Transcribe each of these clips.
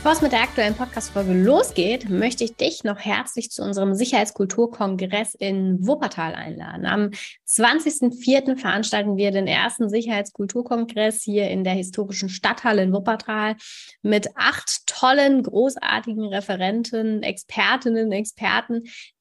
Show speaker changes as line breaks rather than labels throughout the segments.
Bevor es mit der aktuellen Podcast-Folge losgeht, möchte ich dich noch herzlich zu unserem Sicherheitskulturkongress in Wuppertal einladen. Am 20.04. veranstalten wir den ersten Sicherheitskulturkongress hier in der historischen Stadthalle in Wuppertal mit acht tollen, großartigen Referenten, Expertinnen, Experten,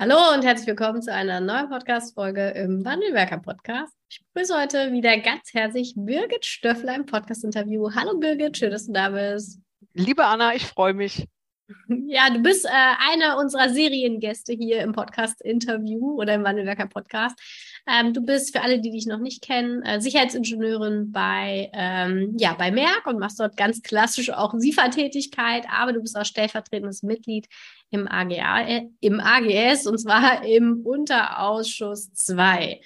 Hallo und herzlich willkommen zu einer neuen Podcast-Folge im Wandelwerker-Podcast. Ich begrüße heute wieder ganz herzlich Birgit Stöffler im Podcast-Interview. Hallo Birgit, schön, dass du da bist.
Liebe Anna, ich freue mich.
Ja, du bist äh, einer unserer Seriengäste hier im Podcast-Interview oder im Wandelwerker-Podcast. Ähm, du bist für alle, die dich noch nicht kennen, äh, Sicherheitsingenieurin bei, ähm, ja, bei Merck und machst dort ganz klassisch auch SIFA-Tätigkeit, aber du bist auch stellvertretendes Mitglied im, AGA, äh, im AGS und zwar im Unterausschuss 2.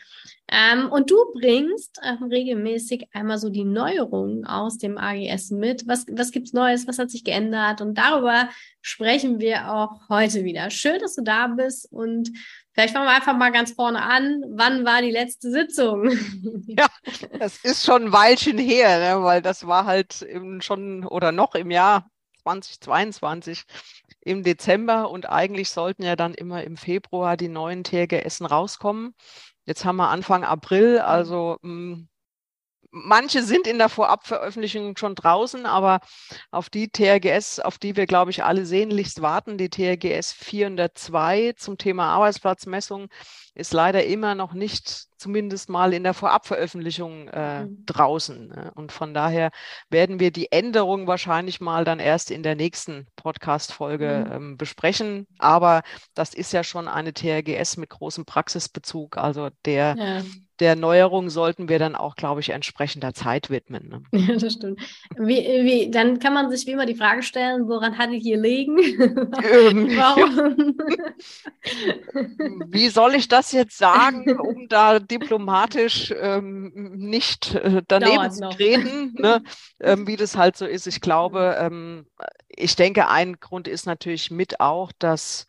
Ähm, und du bringst ähm, regelmäßig einmal so die Neuerungen aus dem AGS mit. Was, was gibt's Neues? Was hat sich geändert? Und darüber sprechen wir auch heute wieder. Schön, dass du da bist und Vielleicht fangen wir einfach mal ganz vorne an. Wann war die letzte Sitzung?
Ja, das ist schon ein Weilchen her, ne? weil das war halt schon oder noch im Jahr 2022 im Dezember und eigentlich sollten ja dann immer im Februar die neuen TGS rauskommen. Jetzt haben wir Anfang April, mhm. also mh, hm, manche sind in der Vorabveröffentlichung schon draußen, aber auf die TRGS, auf die wir, glaube ich, alle sehnlichst warten, die TRGS 402 zum Thema Arbeitsplatzmessung, ist leider immer noch nicht zumindest mal in der Vorabveröffentlichung äh, mhm. draußen. Ne? Und von daher werden wir die Änderung wahrscheinlich mal dann erst in der nächsten Podcast-Folge mhm. ähm, besprechen. Aber das ist ja schon eine TRGS mit großem Praxisbezug. Also der, ja. der Neuerung sollten wir dann auch, glaube ich, entsprechender Zeit widmen. Ne?
Ja, das stimmt. Wie, wie, dann kann man sich wie immer die Frage stellen, woran hat ich hier liegen?
Warum? wie soll ich das jetzt sagen, um da diplomatisch ähm, nicht äh, daneben zu treten, ne? ähm, wie das halt so ist. Ich glaube, ähm, ich denke, ein Grund ist natürlich mit auch, dass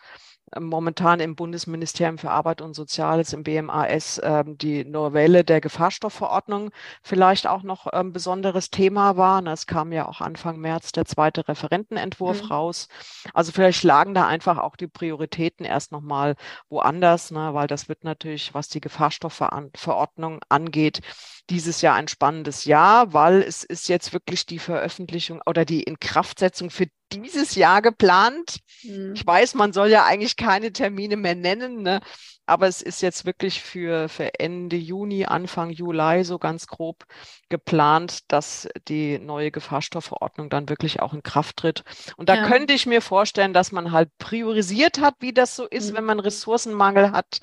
momentan im Bundesministerium für Arbeit und Soziales, im BMAS, ähm, die Novelle der Gefahrstoffverordnung vielleicht auch noch ein ähm, besonderes Thema war. Es kam ja auch Anfang März der zweite Referentenentwurf mhm. raus. Also vielleicht lagen da einfach auch die Prioritäten erst nochmal woanders, ne, weil das wird natürlich, was die Gefahrstoffverordnung angeht, dieses Jahr ein spannendes Jahr, weil es ist jetzt wirklich die Veröffentlichung oder die Inkraftsetzung für dieses Jahr geplant. Mhm. Ich weiß, man soll ja eigentlich keine Termine mehr nennen, ne? aber es ist jetzt wirklich für, für Ende Juni, Anfang Juli so ganz grob geplant, dass die neue Gefahrstoffverordnung dann wirklich auch in Kraft tritt. Und da ja. könnte ich mir vorstellen, dass man halt priorisiert hat, wie das so ist, mhm. wenn man Ressourcenmangel hat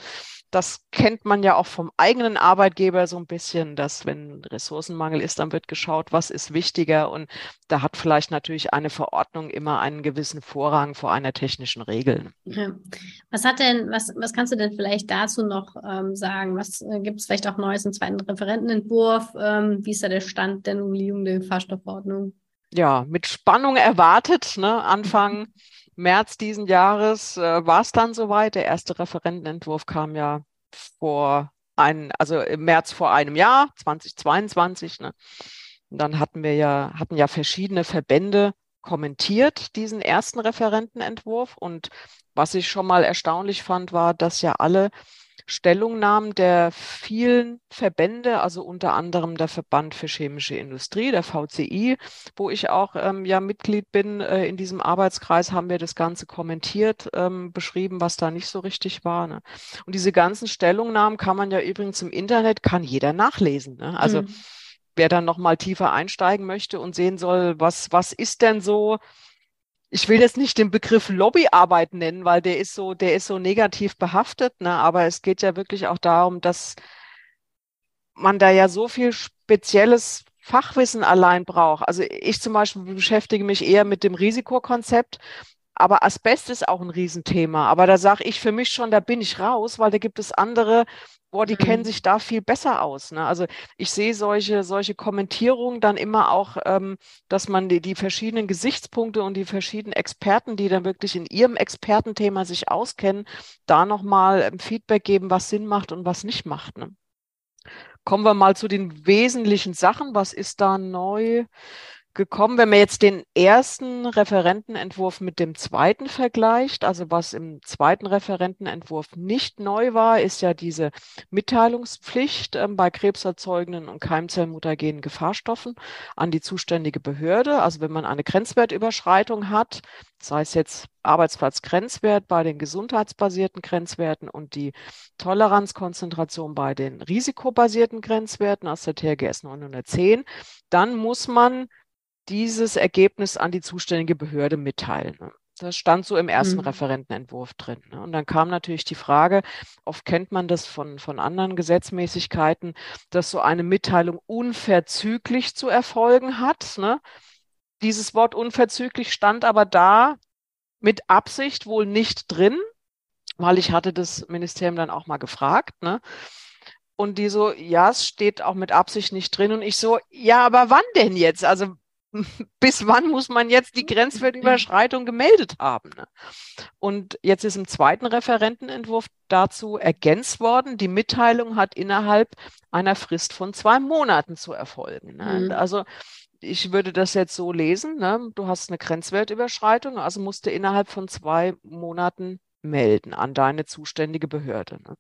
das kennt man ja auch vom eigenen Arbeitgeber so ein bisschen, dass wenn Ressourcenmangel ist, dann wird geschaut, was ist wichtiger. Und da hat vielleicht natürlich eine Verordnung immer einen gewissen Vorrang vor einer technischen Regel.
Ja. Was hat denn, was, was kannst du denn vielleicht dazu noch ähm, sagen? Was äh, gibt es vielleicht auch Neues im zweiten Referentenentwurf? Ähm, wie ist da der Stand der Novellierung der Fahrstoffverordnung?
Ja, mit Spannung erwartet, ne? Anfang März diesen Jahres äh, war es dann soweit. Der erste Referentenentwurf kam ja vor ein, also im März vor einem Jahr, 2022. Ne? Und dann hatten wir ja, hatten ja verschiedene Verbände kommentiert, diesen ersten Referentenentwurf. Und was ich schon mal erstaunlich fand, war, dass ja alle Stellungnahmen der vielen Verbände, also unter anderem der Verband für chemische Industrie, der VCI, wo ich auch ähm, ja Mitglied bin äh, in diesem Arbeitskreis, haben wir das Ganze kommentiert, ähm, beschrieben, was da nicht so richtig war. Ne? Und diese ganzen Stellungnahmen kann man ja übrigens im Internet, kann jeder nachlesen. Ne? Also mhm. wer dann nochmal tiefer einsteigen möchte und sehen soll, was, was ist denn so ich will jetzt nicht den Begriff Lobbyarbeit nennen, weil der ist so, der ist so negativ behaftet, ne? aber es geht ja wirklich auch darum, dass man da ja so viel spezielles Fachwissen allein braucht. Also ich zum Beispiel beschäftige mich eher mit dem Risikokonzept, aber Asbest ist auch ein Riesenthema. Aber da sage ich für mich schon, da bin ich raus, weil da gibt es andere boah, die mhm. kennen sich da viel besser aus. Ne? Also ich sehe solche, solche Kommentierungen dann immer auch, ähm, dass man die, die verschiedenen Gesichtspunkte und die verschiedenen Experten, die dann wirklich in ihrem Expertenthema sich auskennen, da nochmal ähm, Feedback geben, was Sinn macht und was nicht macht. Ne? Kommen wir mal zu den wesentlichen Sachen. Was ist da neu? Gekommen. Wenn man jetzt den ersten Referentenentwurf mit dem zweiten vergleicht, also was im zweiten Referentenentwurf nicht neu war, ist ja diese Mitteilungspflicht äh, bei krebserzeugenden und keimzellmutagenen Gefahrstoffen an die zuständige Behörde. Also wenn man eine Grenzwertüberschreitung hat, sei es jetzt Arbeitsplatzgrenzwert bei den gesundheitsbasierten Grenzwerten und die Toleranzkonzentration bei den risikobasierten Grenzwerten aus der TRGS 910, dann muss man dieses Ergebnis an die zuständige Behörde mitteilen. Ne? Das stand so im ersten mhm. Referentenentwurf drin. Ne? Und dann kam natürlich die Frage, oft kennt man das von, von anderen Gesetzmäßigkeiten, dass so eine Mitteilung unverzüglich zu erfolgen hat. Ne? Dieses Wort unverzüglich stand aber da mit Absicht wohl nicht drin, weil ich hatte das Ministerium dann auch mal gefragt. Ne? Und die so, ja, es steht auch mit Absicht nicht drin. Und ich so, ja, aber wann denn jetzt? Also bis wann muss man jetzt die Grenzwertüberschreitung gemeldet haben? Ne? Und jetzt ist im zweiten Referentenentwurf dazu ergänzt worden, die Mitteilung hat innerhalb einer Frist von zwei Monaten zu erfolgen. Ne? Mhm. Also ich würde das jetzt so lesen, ne? du hast eine Grenzwertüberschreitung, also musst du innerhalb von zwei Monaten melden an deine zuständige Behörde. Ne?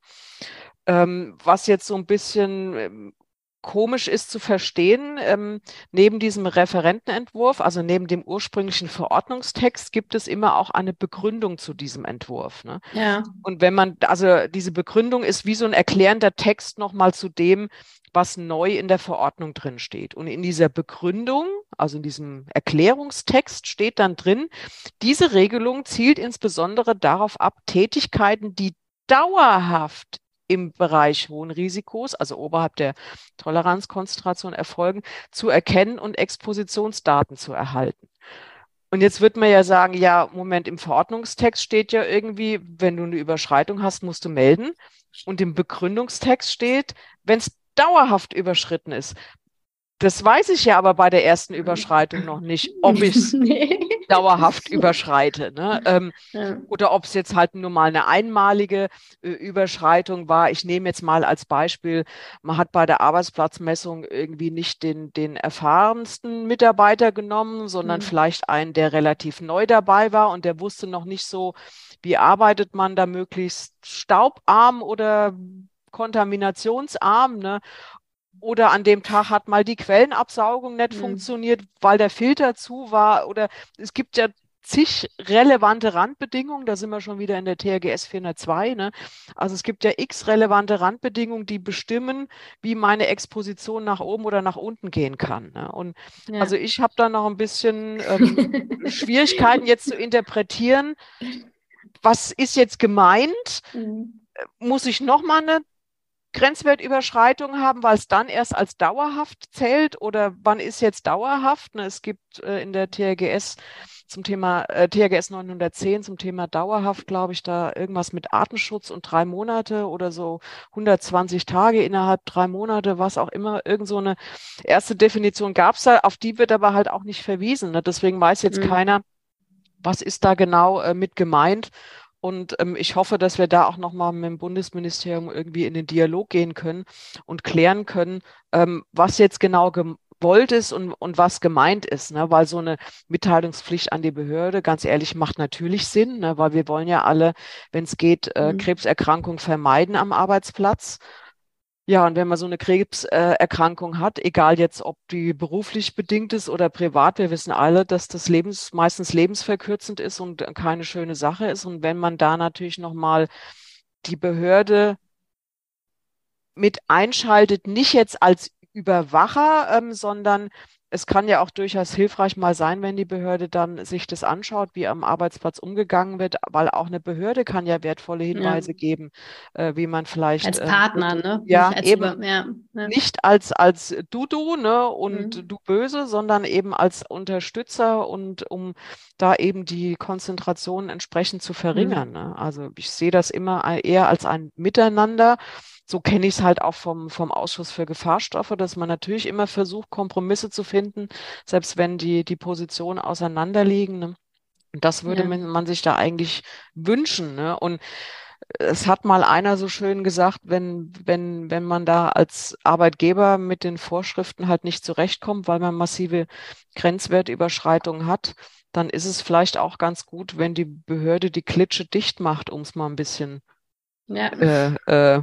Ähm, was jetzt so ein bisschen ähm, komisch ist zu verstehen, ähm, neben diesem Referentenentwurf, also neben dem ursprünglichen Verordnungstext, gibt es immer auch eine Begründung zu diesem Entwurf. Ne? Ja. Und wenn man, also diese Begründung ist wie so ein erklärender Text nochmal zu dem, was neu in der Verordnung drin steht. Und in dieser Begründung, also in diesem Erklärungstext steht dann drin, diese Regelung zielt insbesondere darauf ab, Tätigkeiten, die dauerhaft im Bereich hohen Risikos, also oberhalb der Toleranzkonzentration erfolgen, zu erkennen und Expositionsdaten zu erhalten. Und jetzt wird man ja sagen, ja, Moment, im Verordnungstext steht ja irgendwie, wenn du eine Überschreitung hast, musst du melden. Und im Begründungstext steht, wenn es dauerhaft überschritten ist. Das weiß ich ja aber bei der ersten Überschreitung noch nicht, ob ich es nee. dauerhaft überschreite. Ne? Ähm, ja. Oder ob es jetzt halt nur mal eine einmalige äh, Überschreitung war. Ich nehme jetzt mal als Beispiel, man hat bei der Arbeitsplatzmessung irgendwie nicht den, den erfahrensten Mitarbeiter genommen, sondern mhm. vielleicht einen, der relativ neu dabei war und der wusste noch nicht so, wie arbeitet man da möglichst staubarm oder kontaminationsarm. Ne? Oder an dem Tag hat mal die Quellenabsaugung nicht mhm. funktioniert, weil der Filter zu war. Oder es gibt ja zig relevante Randbedingungen, da sind wir schon wieder in der TRGS 402. Ne? Also es gibt ja x relevante Randbedingungen, die bestimmen, wie meine Exposition nach oben oder nach unten gehen kann. Ne? Und ja. also ich habe da noch ein bisschen ähm, Schwierigkeiten jetzt zu interpretieren, was ist jetzt gemeint? Mhm. Muss ich nochmal eine Grenzwertüberschreitung haben, weil es dann erst als dauerhaft zählt oder wann ist jetzt dauerhaft? Ne, es gibt äh, in der TRGS zum Thema äh, TRGS 910 zum Thema dauerhaft, glaube ich, da irgendwas mit Artenschutz und drei Monate oder so 120 Tage innerhalb drei Monate, was auch immer. Irgend so eine erste Definition gab es da, auf die wird aber halt auch nicht verwiesen. Ne? Deswegen weiß jetzt mhm. keiner, was ist da genau äh, mit gemeint. Und ähm, ich hoffe, dass wir da auch nochmal mit dem Bundesministerium irgendwie in den Dialog gehen können und klären können, ähm, was jetzt genau gewollt ist und, und was gemeint ist, ne? weil so eine Mitteilungspflicht an die Behörde, ganz ehrlich, macht natürlich Sinn, ne? weil wir wollen ja alle, wenn es geht, äh, mhm. Krebserkrankung vermeiden am Arbeitsplatz. Ja, und wenn man so eine Krebserkrankung hat, egal jetzt, ob die beruflich bedingt ist oder privat, wir wissen alle, dass das Lebens, meistens lebensverkürzend ist und keine schöne Sache ist. Und wenn man da natürlich nochmal die Behörde mit einschaltet, nicht jetzt als Überwacher, ähm, sondern es kann ja auch durchaus hilfreich mal sein, wenn die Behörde dann sich das anschaut, wie am Arbeitsplatz umgegangen wird, weil auch eine Behörde kann ja wertvolle Hinweise ja. geben, äh, wie man vielleicht
als äh, Partner, äh, ne?
Ja, eben über, ja, nicht als als du du ne und mhm. du böse, sondern eben als Unterstützer und um da eben die Konzentration entsprechend zu verringern. Mhm. Ne? Also ich sehe das immer eher als ein Miteinander so kenne ich es halt auch vom, vom Ausschuss für Gefahrstoffe, dass man natürlich immer versucht, Kompromisse zu finden, selbst wenn die, die Positionen auseinanderliegen. Ne? Und das würde ja. man, sich da eigentlich wünschen. Ne? Und es hat mal einer so schön gesagt, wenn, wenn, wenn man da als Arbeitgeber mit den Vorschriften halt nicht zurechtkommt, weil man massive Grenzwertüberschreitungen hat, dann ist es vielleicht auch ganz gut, wenn die Behörde die Klitsche dicht macht, um es mal ein bisschen ja. Äh, äh,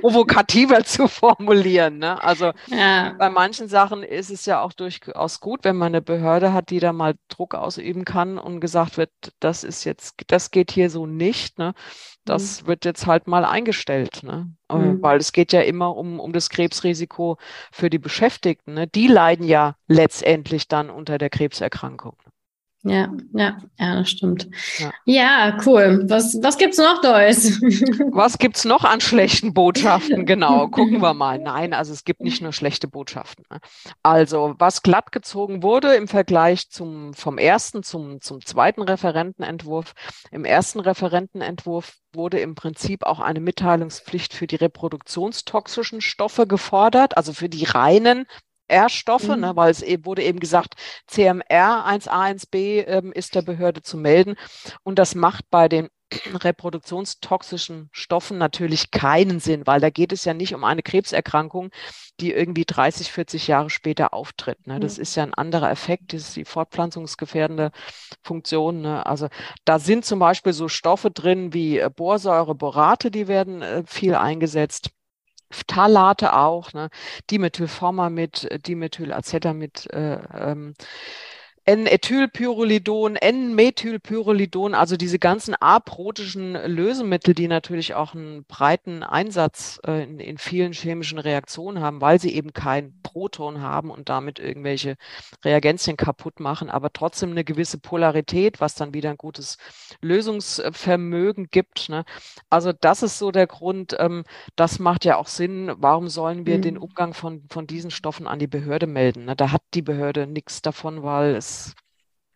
provokativer zu formulieren. Ne? Also ja. bei manchen Sachen ist es ja auch durchaus gut, wenn man eine Behörde hat, die da mal Druck ausüben kann und gesagt wird, das ist jetzt, das geht hier so nicht. Ne? Das mhm. wird jetzt halt mal eingestellt. Ne? Äh, mhm. Weil es geht ja immer um, um das Krebsrisiko für die Beschäftigten. Ne? Die leiden ja letztendlich dann unter der Krebserkrankung.
Ja, ja, ja, das stimmt. Ja, ja cool. Was, was es noch Neues?
Was gibt es noch an schlechten Botschaften? Genau, gucken wir mal. Nein, also es gibt nicht nur schlechte Botschaften. Ne? Also, was glatt gezogen wurde im Vergleich zum, vom ersten zum, zum zweiten Referentenentwurf. Im ersten Referentenentwurf wurde im Prinzip auch eine Mitteilungspflicht für die reproduktionstoxischen Stoffe gefordert, also für die reinen R-Stoffe, mhm. ne, weil es eben wurde eben gesagt, CMR 1a, 1b ähm, ist der Behörde zu melden. Und das macht bei den reproduktionstoxischen Stoffen natürlich keinen Sinn, weil da geht es ja nicht um eine Krebserkrankung, die irgendwie 30, 40 Jahre später auftritt. Ne? Das mhm. ist ja ein anderer Effekt, das ist die fortpflanzungsgefährdende Funktion. Ne? Also da sind zum Beispiel so Stoffe drin wie äh, Borsäure, Borate, die werden äh, viel eingesetzt. Phthalate auch, ne? Dimethylformamid, Dimethylacetamid, äh, ähm, N-Ethylpyrrolidon, N-Methylpyrrolidon, also diese ganzen aprotischen Lösemittel, die natürlich auch einen breiten Einsatz äh, in, in, vielen chemischen Reaktionen haben, weil sie eben kein Proton haben und damit irgendwelche Reagenzien kaputt machen, aber trotzdem eine gewisse Polarität, was dann wieder ein gutes Lösungsvermögen gibt. Ne? Also das ist so der Grund, ähm, das macht ja auch Sinn. Warum sollen wir mhm. den Umgang von, von diesen Stoffen an die Behörde melden? Ne? Da hat die Behörde nichts davon, weil es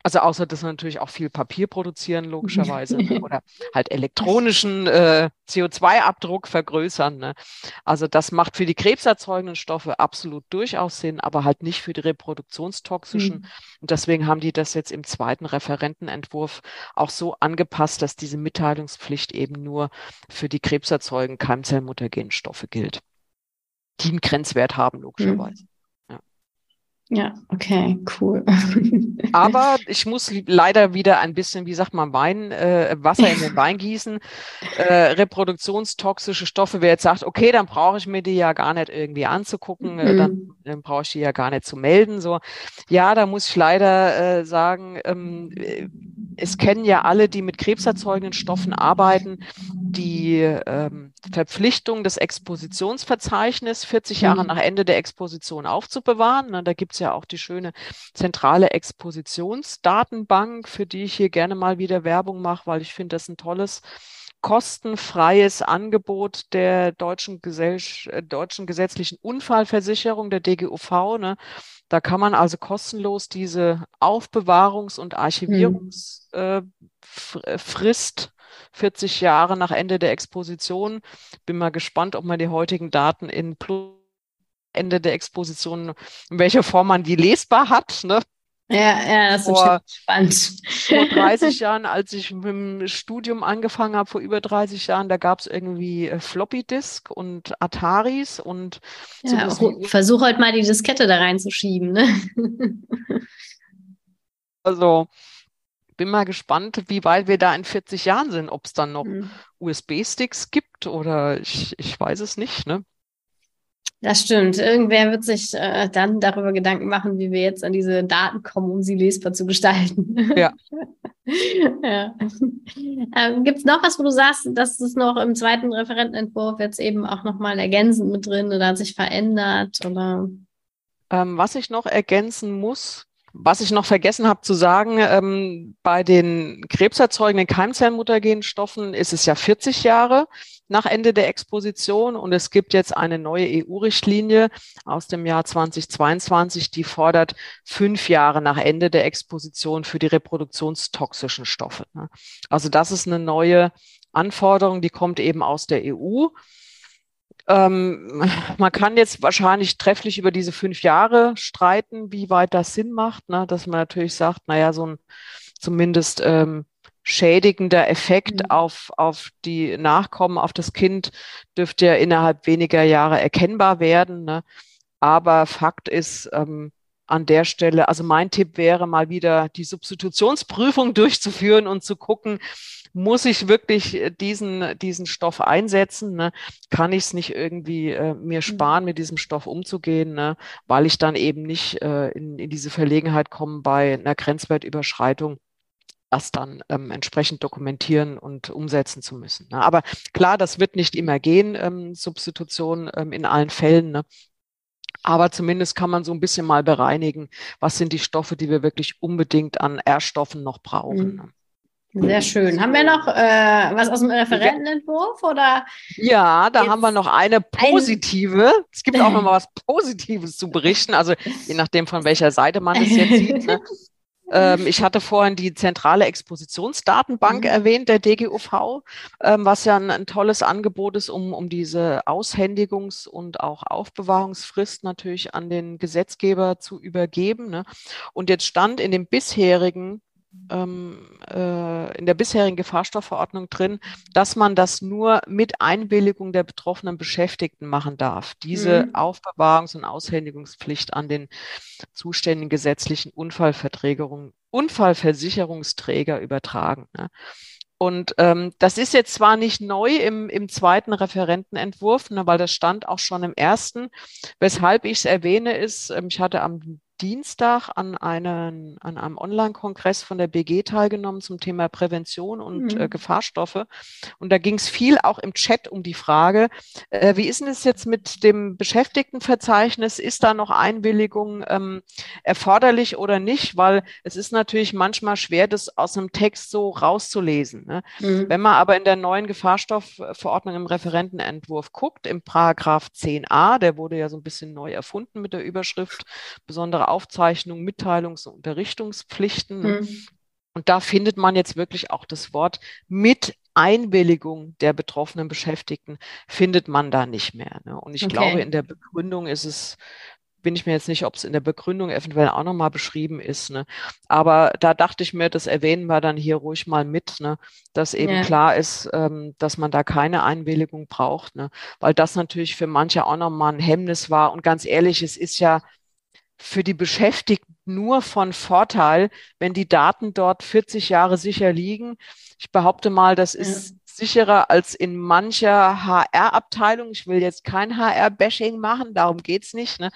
also außer dass wir natürlich auch viel Papier produzieren, logischerweise, ne? oder halt elektronischen äh, CO2-Abdruck vergrößern. Ne? Also das macht für die krebserzeugenden Stoffe absolut durchaus Sinn, aber halt nicht für die reproduktionstoxischen. Mhm. Und deswegen haben die das jetzt im zweiten Referentenentwurf auch so angepasst, dass diese Mitteilungspflicht eben nur für die krebserzeugenden keimzellmuttergenen Stoffe gilt, die einen Grenzwert haben, logischerweise. Mhm.
Ja, okay, cool.
Aber ich muss leider wieder ein bisschen, wie sagt man, Wein, äh, Wasser in den Wein gießen. Äh, reproduktionstoxische Stoffe, wer jetzt sagt, okay, dann brauche ich mir die ja gar nicht irgendwie anzugucken, äh, dann, mhm. dann brauche ich die ja gar nicht zu melden. So, ja, da muss ich leider äh, sagen, ähm, es kennen ja alle, die mit krebserzeugenden Stoffen arbeiten, die ähm, Verpflichtung des Expositionsverzeichnisses 40 Jahre mhm. nach Ende der Exposition aufzubewahren. Ne, da gibt es ja auch die schöne zentrale Expositionsdatenbank, für die ich hier gerne mal wieder Werbung mache, weil ich finde das ein tolles kostenfreies Angebot der deutschen, Gesell äh, deutschen gesetzlichen Unfallversicherung, der DGUV. Ne? Da kann man also kostenlos diese Aufbewahrungs- und Archivierungsfrist hm. äh, 40 Jahre nach Ende der Exposition. Bin mal gespannt, ob man die heutigen Daten in Plus Ende der Exposition, in welcher Form man die lesbar hat. Ne?
Ja, ja, das vor, ist spannend.
Vor 30 Jahren, als ich mit dem Studium angefangen habe, vor über 30 Jahren, da gab es irgendwie äh, Floppy Disk und Ataris und
ja, versuch halt mal die Diskette da reinzuschieben, ne?
Also bin mal gespannt, wie weit wir da in 40 Jahren sind, ob es dann noch mhm. USB-Sticks gibt oder ich, ich weiß es nicht, ne?
Das stimmt. Irgendwer wird sich äh, dann darüber Gedanken machen, wie wir jetzt an diese Daten kommen, um sie lesbar zu gestalten.
Ja.
ja. Ähm, Gibt es noch was, wo du sagst, dass es noch im zweiten Referentenentwurf jetzt eben auch nochmal ergänzend mit drin oder hat sich verändert? Oder?
Ähm, was ich noch ergänzen muss, was ich noch vergessen habe zu sagen, ähm, bei den krebserzeugenden Keimzellmuttergenstoffen ist es ja 40 Jahre nach Ende der Exposition und es gibt jetzt eine neue EU-Richtlinie aus dem Jahr 2022, die fordert fünf Jahre nach Ende der Exposition für die reproduktionstoxischen Stoffe. Ne? Also das ist eine neue Anforderung, die kommt eben aus der EU. Ähm, man kann jetzt wahrscheinlich trefflich über diese fünf Jahre streiten, wie weit das Sinn macht, ne? dass man natürlich sagt, naja, so ein zumindest ähm, schädigender Effekt mhm. auf, auf die Nachkommen, auf das Kind dürfte ja innerhalb weniger Jahre erkennbar werden. Ne? Aber Fakt ist, ähm, an der Stelle, also mein Tipp wäre mal wieder die Substitutionsprüfung durchzuführen und zu gucken, muss ich wirklich äh, diesen, diesen Stoff einsetzen? Ne? Kann ich es nicht irgendwie äh, mir mhm. sparen, mit diesem Stoff umzugehen, ne? weil ich dann eben nicht äh, in, in diese Verlegenheit komme bei einer Grenzwertüberschreitung? das dann ähm, entsprechend dokumentieren und umsetzen zu müssen. Ne? Aber klar, das wird nicht immer gehen, ähm, Substitution ähm, in allen Fällen. Ne? Aber zumindest kann man so ein bisschen mal bereinigen, was sind die Stoffe, die wir wirklich unbedingt an R-Stoffen noch brauchen. Mhm. Ne?
Sehr schön. Haben wir noch äh, was aus dem Referentenentwurf oder?
Ja, da haben wir noch eine positive. Ein... Es gibt auch noch mal was Positives zu berichten. Also je nachdem von welcher Seite man es jetzt sieht. Ne? ähm, ich hatte vorhin die zentrale Expositionsdatenbank mhm. erwähnt, der DGUV, ähm, was ja ein, ein, tolles Angebot ist, um, um diese Aushändigungs- und auch Aufbewahrungsfrist natürlich an den Gesetzgeber zu übergeben. Ne? Und jetzt stand in dem bisherigen in der bisherigen Gefahrstoffverordnung drin, dass man das nur mit Einwilligung der betroffenen Beschäftigten machen darf. Diese mhm. Aufbewahrungs- und Aushändigungspflicht an den zuständigen gesetzlichen Unfallversicherungsträger übertragen. Ne? Und ähm, das ist jetzt zwar nicht neu im, im zweiten Referentenentwurf, ne, weil das stand auch schon im ersten. Weshalb ich es erwähne, ist, ähm, ich hatte am Dienstag an, einen, an einem Online-Kongress von der BG teilgenommen zum Thema Prävention und mhm. äh, Gefahrstoffe. Und da ging es viel auch im Chat um die Frage, äh, wie ist denn es jetzt mit dem Beschäftigtenverzeichnis? Ist da noch Einwilligung ähm, erforderlich oder nicht? Weil es ist natürlich manchmal schwer, das aus einem Text so rauszulesen. Ne? Mhm. Wenn man aber in der neuen Gefahrstoffverordnung im Referentenentwurf guckt, im Paragraph 10a, der wurde ja so ein bisschen neu erfunden mit der Überschrift besondere Aufzeichnung, Mitteilungs- und Unterrichtungspflichten. Mhm. Und da findet man jetzt wirklich auch das Wort mit Einwilligung der betroffenen Beschäftigten findet man da nicht mehr. Ne? Und ich okay. glaube, in der Begründung ist es, bin ich mir jetzt nicht, ob es in der Begründung eventuell auch nochmal beschrieben ist. Ne? Aber da dachte ich mir, das erwähnen wir dann hier ruhig mal mit, ne? dass eben ja. klar ist, ähm, dass man da keine Einwilligung braucht, ne? weil das natürlich für manche auch nochmal ein Hemmnis war. Und ganz ehrlich, es ist ja für die Beschäftigten nur von Vorteil, wenn die Daten dort 40 Jahre sicher liegen. Ich behaupte mal, das ist sicherer als in mancher HR-Abteilung. Ich will jetzt kein HR-Bashing machen, darum geht's nicht. Ne?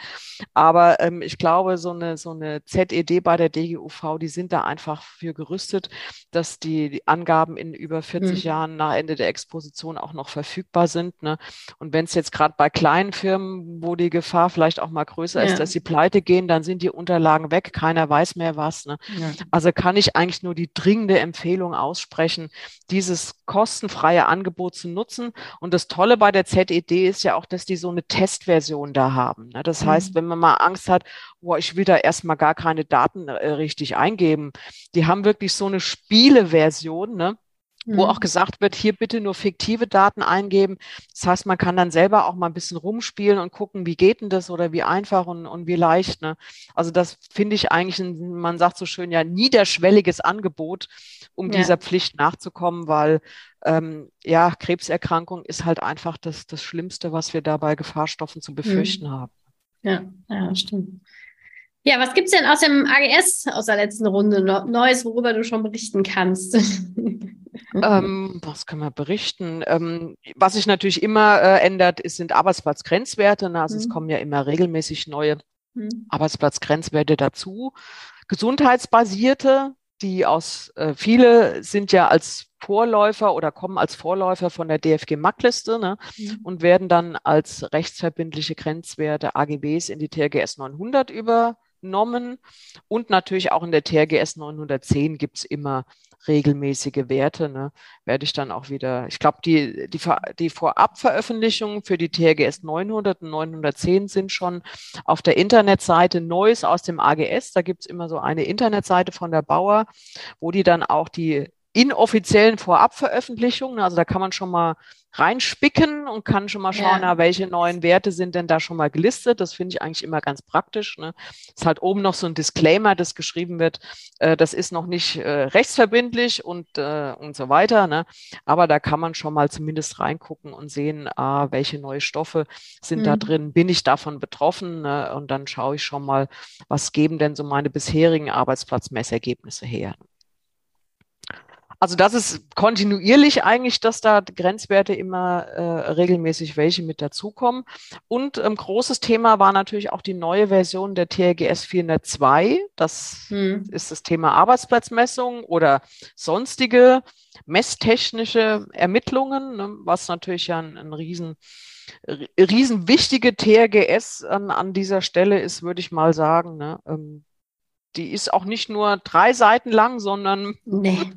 Aber ähm, ich glaube, so eine, so eine ZED bei der DGUV, die sind da einfach für gerüstet, dass die, die Angaben in über 40 mhm. Jahren nach Ende der Exposition auch noch verfügbar sind. Ne? Und wenn es jetzt gerade bei kleinen Firmen, wo die Gefahr vielleicht auch mal größer ja. ist, dass sie pleite gehen, dann sind die Unterlagen weg, keiner weiß mehr was. Ne? Ja. Also kann ich eigentlich nur die dringende Empfehlung aussprechen, dieses kostenfreie freie Angebot zu nutzen. Und das Tolle bei der ZED ist ja auch, dass die so eine Testversion da haben. Ne? Das mhm. heißt, wenn man mal Angst hat, boah, ich will da erstmal gar keine Daten äh, richtig eingeben, die haben wirklich so eine Spieleversion, ne? Wo mhm. auch gesagt wird, hier bitte nur fiktive Daten eingeben. Das heißt, man kann dann selber auch mal ein bisschen rumspielen und gucken, wie geht denn das oder wie einfach und, und wie leicht. Ne? Also das finde ich eigentlich, ein, man sagt so schön, ja, niederschwelliges Angebot, um ja. dieser Pflicht nachzukommen, weil ähm, ja, Krebserkrankung ist halt einfach das, das Schlimmste, was wir da bei Gefahrstoffen zu befürchten mhm. haben.
Ja, ja, stimmt. Ja, was gibt es denn aus dem AGS aus der letzten Runde Neues, worüber du schon berichten kannst?
ähm, was können wir berichten? Ähm, was sich natürlich immer äh, ändert, ist, sind Arbeitsplatzgrenzwerte. Ne? Also mhm. es kommen ja immer regelmäßig neue mhm. Arbeitsplatzgrenzwerte dazu. Gesundheitsbasierte, die aus äh, viele sind ja als Vorläufer oder kommen als Vorläufer von der DFG-MAC-Liste ne, mhm. und werden dann als rechtsverbindliche Grenzwerte AGBs in die TRGS 900 über, genommen. Und natürlich auch in der TRGS 910 gibt es immer regelmäßige Werte. Ne? Werde ich dann auch wieder, ich glaube, die, die, die Vorabveröffentlichungen für die TRGS 900 und 910 sind schon auf der Internetseite Neues aus dem AGS. Da gibt es immer so eine Internetseite von der Bauer, wo die dann auch die inoffiziellen Vorabveröffentlichungen, also da kann man schon mal reinspicken und kann schon mal schauen, ja. na, welche neuen Werte sind denn da schon mal gelistet. Das finde ich eigentlich immer ganz praktisch. Ne? ist halt oben noch so ein Disclaimer, das geschrieben wird, äh, das ist noch nicht äh, rechtsverbindlich und, äh, und so weiter. Ne? Aber da kann man schon mal zumindest reingucken und sehen, ah, welche neue Stoffe sind mhm. da drin, bin ich davon betroffen? Ne? Und dann schaue ich schon mal, was geben denn so meine bisherigen Arbeitsplatzmessergebnisse her. Also das ist kontinuierlich eigentlich, dass da Grenzwerte immer äh, regelmäßig welche mit dazukommen. Und ein ähm, großes Thema war natürlich auch die neue Version der TRGS 402. Das hm. ist das Thema Arbeitsplatzmessung oder sonstige messtechnische Ermittlungen, ne, was natürlich ja ein, ein riesen riesen wichtige TRGS an, an dieser Stelle ist, würde ich mal sagen. Ne? Ähm, die ist auch nicht nur drei Seiten lang, sondern nee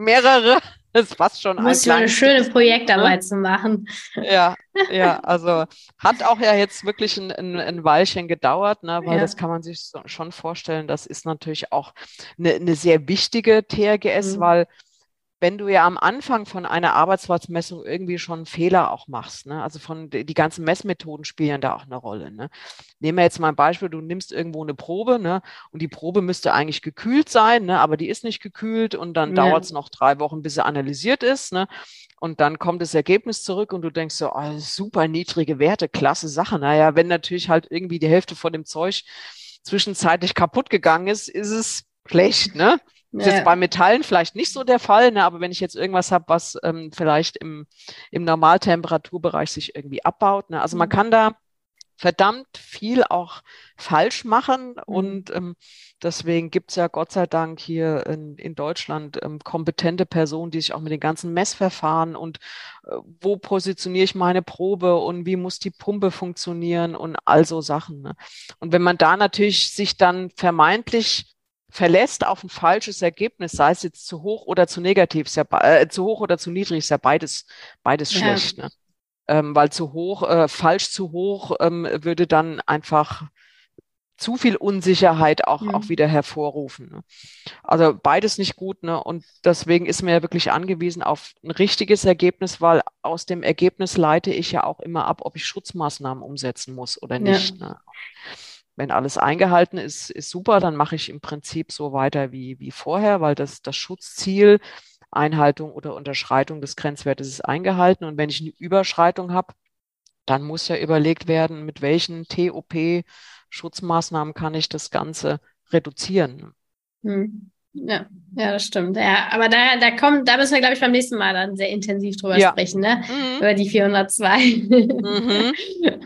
mehrere. Das fast schon
Muss ein eine schöne Projektarbeit ne? zu machen.
Ja, ja, also hat auch ja jetzt wirklich ein, ein, ein Weilchen gedauert, ne, weil ja. das kann man sich so, schon vorstellen. Das ist natürlich auch eine, eine sehr wichtige TRGS, mhm. weil wenn du ja am Anfang von einer Arbeitsplatzmessung irgendwie schon Fehler auch machst, ne? also von die ganzen Messmethoden spielen da auch eine Rolle. Ne? Nehmen wir jetzt mal ein Beispiel, du nimmst irgendwo eine Probe ne? und die Probe müsste eigentlich gekühlt sein, ne? aber die ist nicht gekühlt und dann ja. dauert es noch drei Wochen, bis sie analysiert ist. Ne? Und dann kommt das Ergebnis zurück und du denkst so, oh, super niedrige Werte, klasse Sache. Naja, wenn natürlich halt irgendwie die Hälfte von dem Zeug zwischenzeitlich kaputt gegangen ist, ist es schlecht, ne? Das ist jetzt bei Metallen vielleicht nicht so der Fall, ne? aber wenn ich jetzt irgendwas habe, was ähm, vielleicht im, im Normaltemperaturbereich sich irgendwie abbaut. Ne? Also man mhm. kann da verdammt viel auch falsch machen. Mhm. Und ähm, deswegen gibt es ja Gott sei Dank hier in, in Deutschland ähm, kompetente Personen, die sich auch mit den ganzen Messverfahren und äh, wo positioniere ich meine Probe und wie muss die Pumpe funktionieren und all so Sachen. Ne? Und wenn man da natürlich sich dann vermeintlich verlässt auf ein falsches Ergebnis, sei es jetzt zu hoch oder zu negativ, ist ja, äh, zu hoch oder zu niedrig, ist ja beides, beides ja. schlecht. Ne? Ähm, weil zu hoch, äh, falsch zu hoch ähm, würde dann einfach zu viel Unsicherheit auch, mhm. auch wieder hervorrufen. Ne? Also beides nicht gut. Ne? Und deswegen ist mir ja wirklich angewiesen auf ein richtiges Ergebnis, weil aus dem Ergebnis leite ich ja auch immer ab, ob ich Schutzmaßnahmen umsetzen muss oder nicht. Ja. Ne? Wenn alles eingehalten ist, ist super, dann mache ich im Prinzip so weiter wie, wie vorher, weil das, das Schutzziel, Einhaltung oder Unterschreitung des Grenzwertes ist eingehalten. Und wenn ich eine Überschreitung habe, dann muss ja überlegt werden, mit welchen TOP-Schutzmaßnahmen kann ich das Ganze reduzieren.
Hm. Ja, ja, das stimmt. Ja, aber da, da kommt, da müssen wir, glaube ich, beim nächsten Mal dann sehr intensiv drüber ja. sprechen, ne? Mhm. Über die 402. Mhm.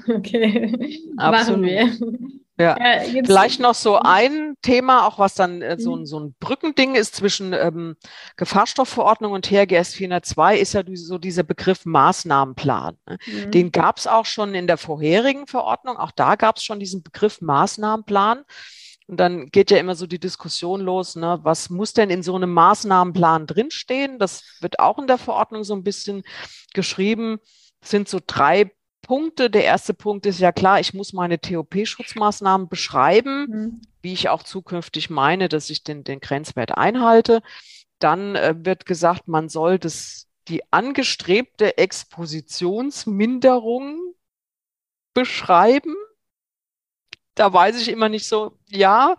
okay.
Absolut. Machen wir. Ja, ja vielleicht noch so ein Thema, auch was dann äh, so, ein, mhm. so ein Brückending ist zwischen ähm, Gefahrstoffverordnung und THGS 402, ist ja so dieser Begriff Maßnahmenplan. Ne? Mhm. Den gab es auch schon in der vorherigen Verordnung, auch da gab es schon diesen Begriff Maßnahmenplan. Und dann geht ja immer so die Diskussion los, ne, was muss denn in so einem Maßnahmenplan drinstehen? Das wird auch in der Verordnung so ein bisschen geschrieben. Das sind so drei Punkte. Der erste Punkt ist ja klar, ich muss meine TOP-Schutzmaßnahmen beschreiben, mhm. wie ich auch zukünftig meine, dass ich den, den Grenzwert einhalte. Dann äh, wird gesagt, man soll das, die angestrebte Expositionsminderung beschreiben. Da weiß ich immer nicht so, ja,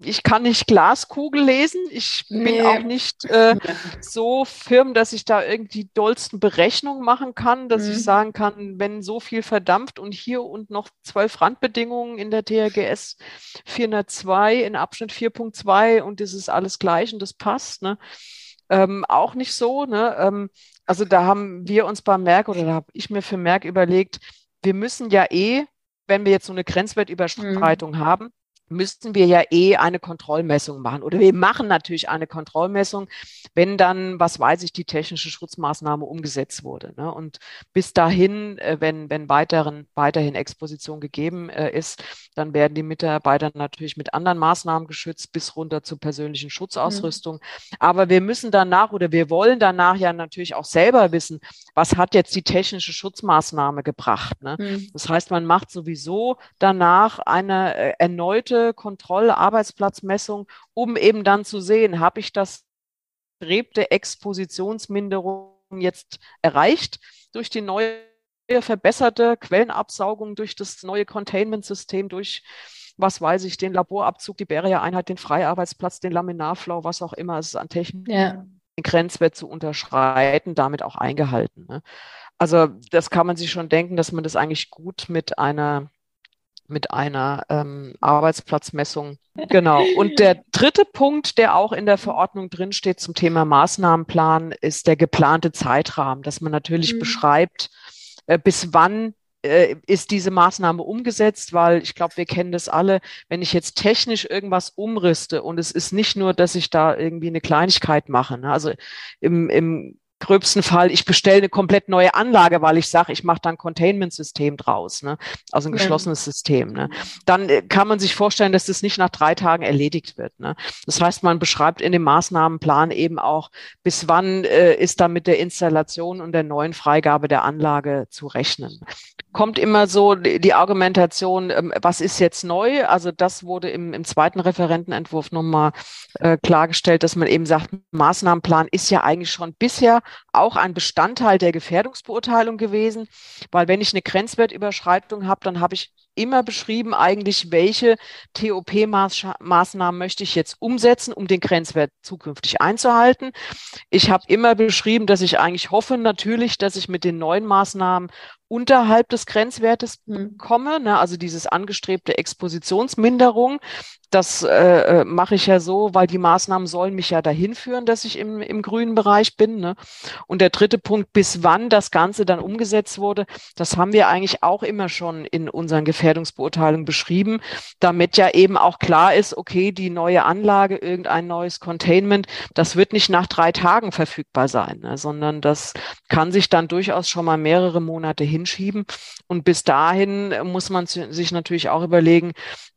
ich kann nicht Glaskugel lesen. Ich bin nee. auch nicht äh, so firm, dass ich da irgendwie dollsten Berechnungen machen kann, dass mhm. ich sagen kann, wenn so viel verdampft und hier und noch zwölf Randbedingungen in der THGS 402 in Abschnitt 4.2 und das ist alles gleich und das passt, ne? Ähm, auch nicht so, ne? Ähm, also da haben wir uns beim Merck oder da habe ich mir für Merck überlegt, wir müssen ja eh, wenn wir jetzt so eine Grenzwertüberschreitung mhm. haben, müssten wir ja eh eine Kontrollmessung machen. Oder wir machen natürlich eine Kontrollmessung, wenn dann, was weiß ich, die technische Schutzmaßnahme umgesetzt wurde. Ne? Und bis dahin, äh, wenn, wenn weiteren, weiterhin Exposition gegeben äh, ist, dann werden die Mitarbeiter natürlich mit anderen Maßnahmen geschützt, bis runter zur persönlichen Schutzausrüstung. Mhm. Aber wir müssen danach oder wir wollen danach ja natürlich auch selber wissen, was hat jetzt die technische Schutzmaßnahme gebracht. Ne? Mhm. Das heißt, man macht sowieso danach eine äh, erneute Kontrollarbeitsplatzmessung, um eben dann zu sehen, habe ich das strebte Expositionsminderung jetzt erreicht durch die neue verbesserte Quellenabsaugung, durch das neue Containment-System, durch was weiß ich, den Laborabzug, die Barrier-Einheit, den Freiarbeitsplatz, den Laminarflow, was auch immer es an Technik, ja. den Grenzwert zu unterschreiten, damit auch eingehalten. Ne? Also das kann man sich schon denken, dass man das eigentlich gut mit einer mit einer ähm, Arbeitsplatzmessung. Genau. Und der dritte Punkt, der auch in der Verordnung drinsteht zum Thema Maßnahmenplan, ist der geplante Zeitrahmen, dass man natürlich mhm. beschreibt, äh, bis wann äh, ist diese Maßnahme umgesetzt, weil ich glaube, wir kennen das alle, wenn ich jetzt technisch irgendwas umrüste und es ist nicht nur, dass ich da irgendwie eine Kleinigkeit mache. Ne? Also im, im gröbsten Fall, ich bestelle eine komplett neue Anlage, weil ich sage, ich mache dann Containment-System draus, ne? also ein geschlossenes ja. System. Ne? Dann äh, kann man sich vorstellen, dass das nicht nach drei Tagen erledigt wird. Ne? Das heißt, man beschreibt in dem Maßnahmenplan eben auch, bis wann äh, ist da mit der Installation und der neuen Freigabe der Anlage zu rechnen. Kommt immer so die Argumentation, ähm, was ist jetzt neu? Also das wurde im, im zweiten Referentenentwurf nochmal äh, klargestellt, dass man eben sagt, Maßnahmenplan ist ja eigentlich schon bisher auch ein Bestandteil der Gefährdungsbeurteilung gewesen, weil wenn ich eine Grenzwertüberschreitung habe, dann habe ich immer beschrieben eigentlich, welche TOP-Maßnahmen möchte ich jetzt umsetzen, um den Grenzwert zukünftig einzuhalten. Ich habe immer beschrieben, dass ich eigentlich hoffe natürlich, dass ich mit den neuen Maßnahmen unterhalb des Grenzwertes mhm. komme, ne, also dieses angestrebte Expositionsminderung. Das äh, äh, mache ich ja so, weil die Maßnahmen sollen mich ja dahin führen, dass ich im, im grünen Bereich bin. Ne? Und der dritte Punkt, bis wann das Ganze dann umgesetzt wurde, das haben wir eigentlich auch immer schon in unseren Gefährdungsbeurteilungen beschrieben, damit ja eben auch klar ist, okay, die neue Anlage, irgendein neues Containment, das wird nicht nach drei Tagen verfügbar sein, ne? sondern das kann sich dann durchaus schon mal mehrere Monate hinschieben. Und bis dahin muss man sich natürlich auch überlegen,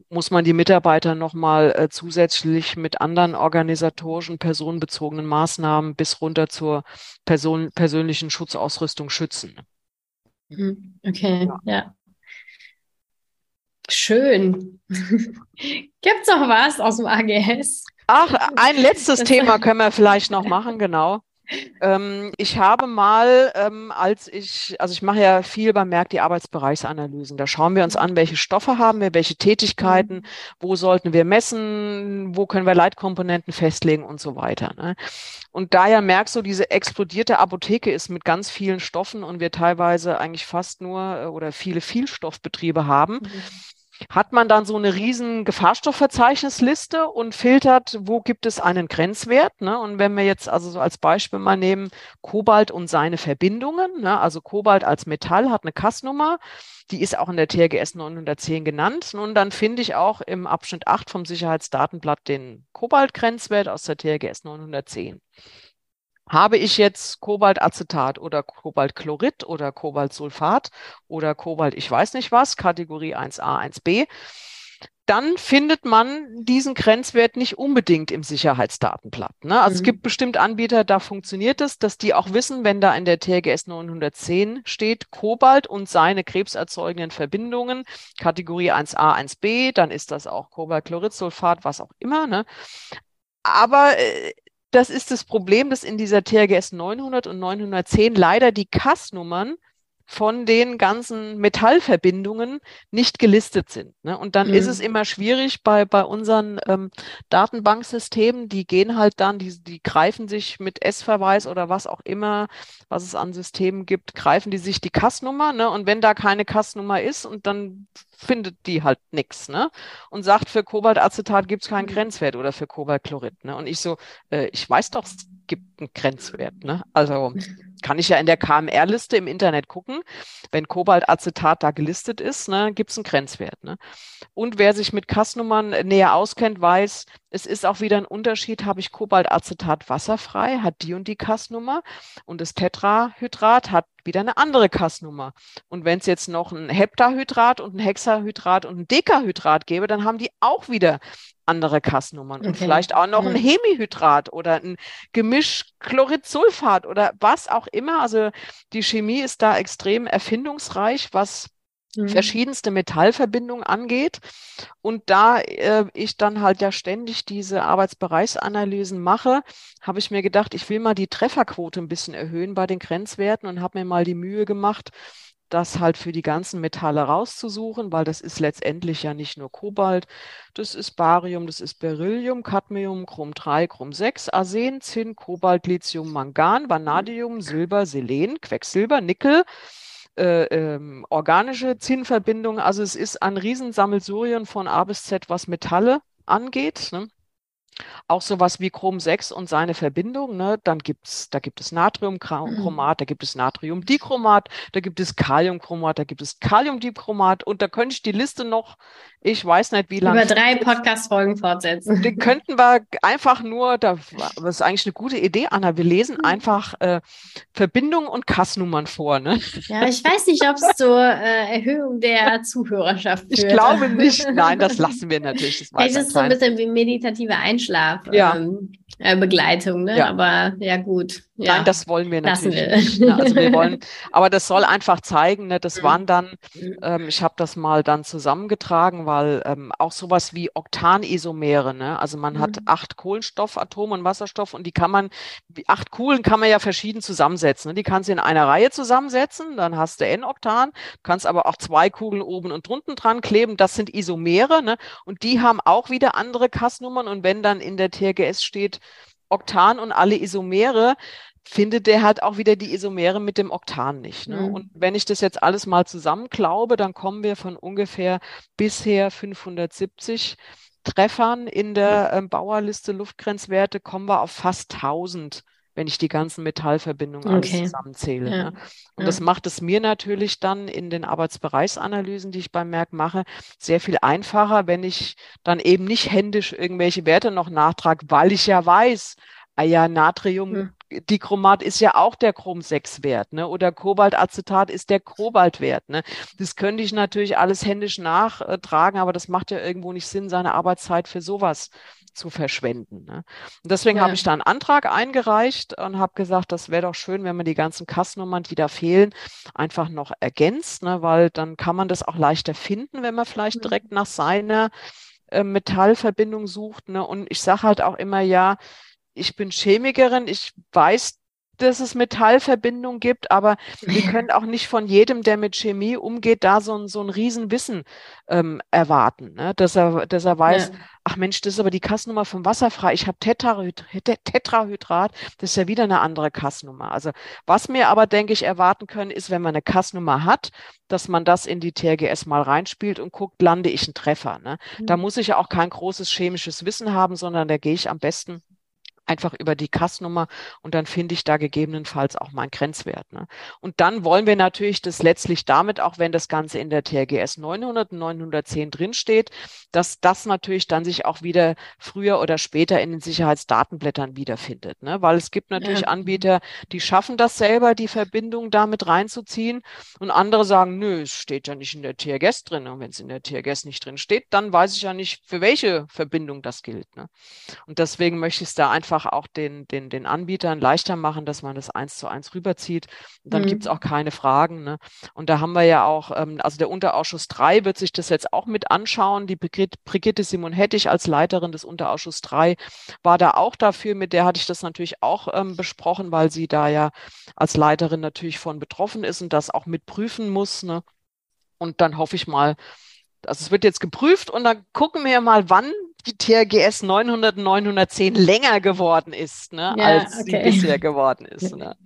muss man die Mitarbeiter nochmal äh, zusätzlich mit anderen organisatorischen, personenbezogenen Maßnahmen bis runter zur Person, persönlichen Schutzausrüstung schützen.
Mhm. Okay, ja. ja. Schön. Gibt es noch was aus dem AGS?
Ach, ein letztes Thema können wir vielleicht noch machen, genau. Ähm, ich habe mal, ähm, als ich, also ich mache ja viel beim Merck die Arbeitsbereichsanalysen. Da schauen wir uns an, welche Stoffe haben wir, welche Tätigkeiten, mhm. wo sollten wir messen, wo können wir Leitkomponenten festlegen und so weiter. Ne? Und da ja merkst du, diese explodierte Apotheke ist mit ganz vielen Stoffen und wir teilweise eigentlich fast nur äh, oder viele Vielstoffbetriebe haben. Mhm hat man dann so eine riesen Gefahrstoffverzeichnisliste und filtert, wo gibt es einen Grenzwert. Ne? Und wenn wir jetzt also so als Beispiel mal nehmen, Kobalt und seine Verbindungen, ne? also Kobalt als Metall hat eine Kassnummer, die ist auch in der TRGS 910 genannt. Und dann finde ich auch im Abschnitt 8 vom Sicherheitsdatenblatt den Kobaltgrenzwert aus der TRGS 910. Habe ich jetzt Kobaltacetat oder Kobaltchlorid oder Kobaltsulfat oder Kobalt, ich weiß nicht was, Kategorie 1a, 1b, dann findet man diesen Grenzwert nicht unbedingt im Sicherheitsdatenblatt. Ne? Also mhm. es gibt bestimmt Anbieter, da funktioniert es, dass die auch wissen, wenn da in der TRGS 910 steht, Kobalt und seine krebserzeugenden Verbindungen, Kategorie 1a, 1b, dann ist das auch Kobaltchloridsulfat, was auch immer. Ne? Aber äh, das ist das Problem, dass in dieser TRGS 900 und 910 leider die Kassnummern von den ganzen Metallverbindungen nicht gelistet sind. Ne? Und dann mhm. ist es mhm. immer schwierig bei, bei unseren ähm, Datenbanksystemen, die gehen halt dann, die, die greifen sich mit S-Verweis oder was auch immer, was es an Systemen gibt, greifen die sich die Kassnummer. Ne? Und wenn da keine Kassnummer ist und dann findet die halt nichts, ne? Und sagt, für Kobaltacetat gibt es keinen mhm. Grenzwert oder für Kobaltchlorid. Ne? Und ich so, äh, ich weiß doch, gibt einen Grenzwert. Ne? Also kann ich ja in der KMR-Liste im Internet gucken. Wenn Kobaltacetat da gelistet ist, ne, gibt es einen Grenzwert. Ne? Und wer sich mit Kassnummern näher auskennt, weiß, es ist auch wieder ein Unterschied, habe ich Kobaltacetat wasserfrei, hat die und die Kassnummer und das Tetrahydrat hat wieder eine andere Kassnummer. Und wenn es jetzt noch ein Heptahydrat und ein Hexahydrat und ein Dekahydrat gäbe, dann haben die auch wieder andere Kassnummern okay. und vielleicht auch noch ein Hemihydrat oder ein Gemisch Chloridsulfat oder was auch immer. Also die Chemie ist da extrem erfindungsreich, was mhm. verschiedenste Metallverbindungen angeht. Und da äh, ich dann halt ja ständig diese Arbeitsbereichsanalysen mache, habe ich mir gedacht, ich will mal die Trefferquote ein bisschen erhöhen bei den Grenzwerten und habe mir mal die Mühe gemacht, das halt für die ganzen Metalle rauszusuchen, weil das ist letztendlich ja nicht nur Kobalt, das ist Barium, das ist Beryllium, Cadmium, Chrom 3, Chrom 6, Arsen, Zinn, Kobalt, Lithium, Mangan, Vanadium, Silber, Selen, Quecksilber, Nickel, äh, ähm, organische Zinnverbindungen. Also es ist ein Riesensammelsurium von A bis Z, was Metalle angeht. Ne? Auch sowas wie Chrom 6 und seine Verbindung, ne? dann gibt's, da gibt es Natriumchromat, da gibt es Natriumdichromat, da gibt es Kaliumchromat, da gibt es Kaliumdichromat und da könnte ich die Liste noch ich weiß nicht, wie lange.
Über drei Podcast-Folgen fortsetzen.
Den könnten wir einfach nur, das ist eigentlich eine gute Idee, Anna. Wir lesen hm. einfach äh, Verbindungen und Kassnummern vor. Ne?
Ja, ich weiß nicht, ob es zur äh, Erhöhung der Zuhörerschaft
führt. Ich glaube nicht. Nein, das lassen wir natürlich. Das
Vielleicht ist es so ein bisschen wie meditative Einschlaf. Ja. Ähm, äh, Begleitung, ne? Ja. Aber ja, gut. Ja.
Nein, das wollen wir natürlich wir. nicht. Ne? Also wir wollen, aber das soll einfach zeigen, ne? das waren dann, ähm, ich habe das mal dann zusammengetragen, weil ähm, auch sowas wie Oktanisomere, ne? also man mhm. hat acht Kohlenstoffatome und Wasserstoff und die kann man, acht Kugeln kann man ja verschieden zusammensetzen. Ne? Die kannst du in einer Reihe zusammensetzen, dann hast du N-Oktan, kannst aber auch zwei Kugeln oben und drunten dran kleben, das sind Isomere ne? und die haben auch wieder andere Kassnummern und wenn dann in der TRGS steht, Oktan und alle Isomere, findet der halt auch wieder die Isomere mit dem Oktan nicht. Ne? Mhm. Und wenn ich das jetzt alles mal zusammenklaube, dann kommen wir von ungefähr bisher 570 Treffern in der äh, Bauerliste Luftgrenzwerte, kommen wir auf fast 1000 wenn ich die ganzen Metallverbindungen okay. alles zusammenzähle. Ja. Ne? Und ja. das macht es mir natürlich dann in den Arbeitsbereichsanalysen, die ich beim Merck mache, sehr viel einfacher, wenn ich dann eben nicht händisch irgendwelche Werte noch nachtrage, weil ich ja weiß, ah ja, Natrium, hm. Dichromat ist ja auch der Chrom-6-Wert, ne? Oder Kobaltacetat ist der Kobaltwert, ne? Das könnte ich natürlich alles händisch nachtragen, aber das macht ja irgendwo nicht Sinn, seine Arbeitszeit für sowas zu verschwenden. Ne? Und deswegen ja. habe ich da einen Antrag eingereicht und habe gesagt, das wäre doch schön, wenn man die ganzen Kassnummern, die da fehlen, einfach noch ergänzt, ne? weil dann kann man das auch leichter finden, wenn man vielleicht mhm. direkt nach seiner äh, Metallverbindung sucht. Ne? Und ich sage halt auch immer, ja, ich bin Chemikerin, ich weiß, dass es Metallverbindungen gibt, aber wir können auch nicht von jedem, der mit Chemie umgeht, da so ein, so ein Riesenwissen ähm, erwarten, ne? dass, er, dass er weiß, ja. ach Mensch, das ist aber die Kassnummer vom Wasserfrei, ich habe Tetrahydrat, Tetrahydrat, das ist ja wieder eine andere Kassnummer. Also was wir aber, denke ich, erwarten können, ist, wenn man eine Kassnummer hat, dass man das in die TRGS mal reinspielt und guckt, lande ich einen Treffer. Ne? Mhm. Da muss ich ja auch kein großes chemisches Wissen haben, sondern da gehe ich am besten einfach über die Kassnummer und dann finde ich da gegebenenfalls auch meinen Grenzwert. Ne? Und dann wollen wir natürlich das letztlich damit, auch wenn das Ganze in der TRGS 900 und 910 drinsteht, dass das natürlich dann sich auch wieder früher oder später in den Sicherheitsdatenblättern wiederfindet. Ne? Weil es gibt natürlich ja. Anbieter, die schaffen das selber, die Verbindung damit reinzuziehen und andere sagen, nö, es steht ja nicht in der TRGS drin. Und wenn es in der TRGS nicht drin steht, dann weiß ich ja nicht, für welche Verbindung das gilt. Ne? Und deswegen möchte ich es da einfach einfach auch den, den, den Anbietern leichter machen, dass man das eins zu eins rüberzieht. Und dann mhm. gibt es auch keine Fragen. Ne? Und da haben wir ja auch, ähm, also der Unterausschuss 3 wird sich das jetzt auch mit anschauen. Die Brigitte Simon Hettich als Leiterin des Unterausschusses 3 war da auch dafür. Mit der hatte ich das natürlich auch ähm, besprochen, weil sie da ja als Leiterin natürlich von betroffen ist und das auch mit prüfen muss. Ne? Und dann hoffe ich mal, also es wird jetzt geprüft und dann gucken wir mal, wann die TRGS 900 und 910 länger geworden ist, ne, ja, als okay. sie bisher geworden ist. Ne?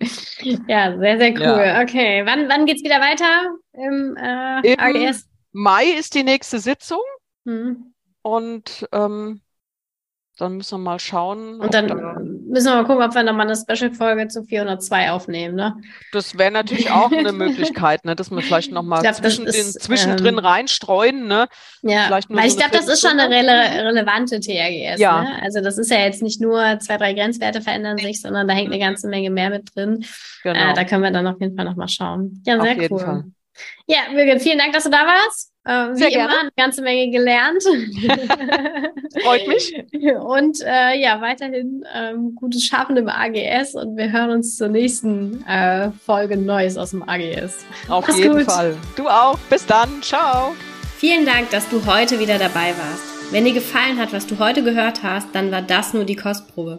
Ja, sehr, sehr cool. Ja. Okay, wann, wann es wieder weiter im,
äh, Im AGS? Mai ist die nächste Sitzung. Hm. Und ähm, dann müssen wir mal schauen.
Und dann da müssen wir mal gucken, ob wir nochmal eine Special-Folge zu 402 aufnehmen, ne?
Das wäre natürlich auch eine Möglichkeit, ne? Dass wir vielleicht nochmal zwischen zwischendrin ähm, reinstreuen, ne?
Ja, vielleicht weil so ich glaube, das ist schon eine rele relevante TRGS, ja. ne? Also das ist ja jetzt nicht nur zwei, drei Grenzwerte verändern sich, sondern da hängt eine ganze Menge mehr mit drin. Genau. Äh, da können wir dann auf jeden Fall nochmal schauen. Ja, sehr cool. Fall. Ja, Birgit, vielen Dank, dass du da warst. Äh, wie Sehr immer, gerne. eine ganze Menge gelernt.
Freut mich.
Und äh, ja, weiterhin ähm, gutes Schaffen im AGS und wir hören uns zur nächsten äh, Folge Neues aus dem AGS.
Auf Mach's jeden gut. Fall. Du auch. Bis dann. Ciao.
Vielen Dank, dass du heute wieder dabei warst. Wenn dir gefallen hat, was du heute gehört hast, dann war das nur die Kostprobe.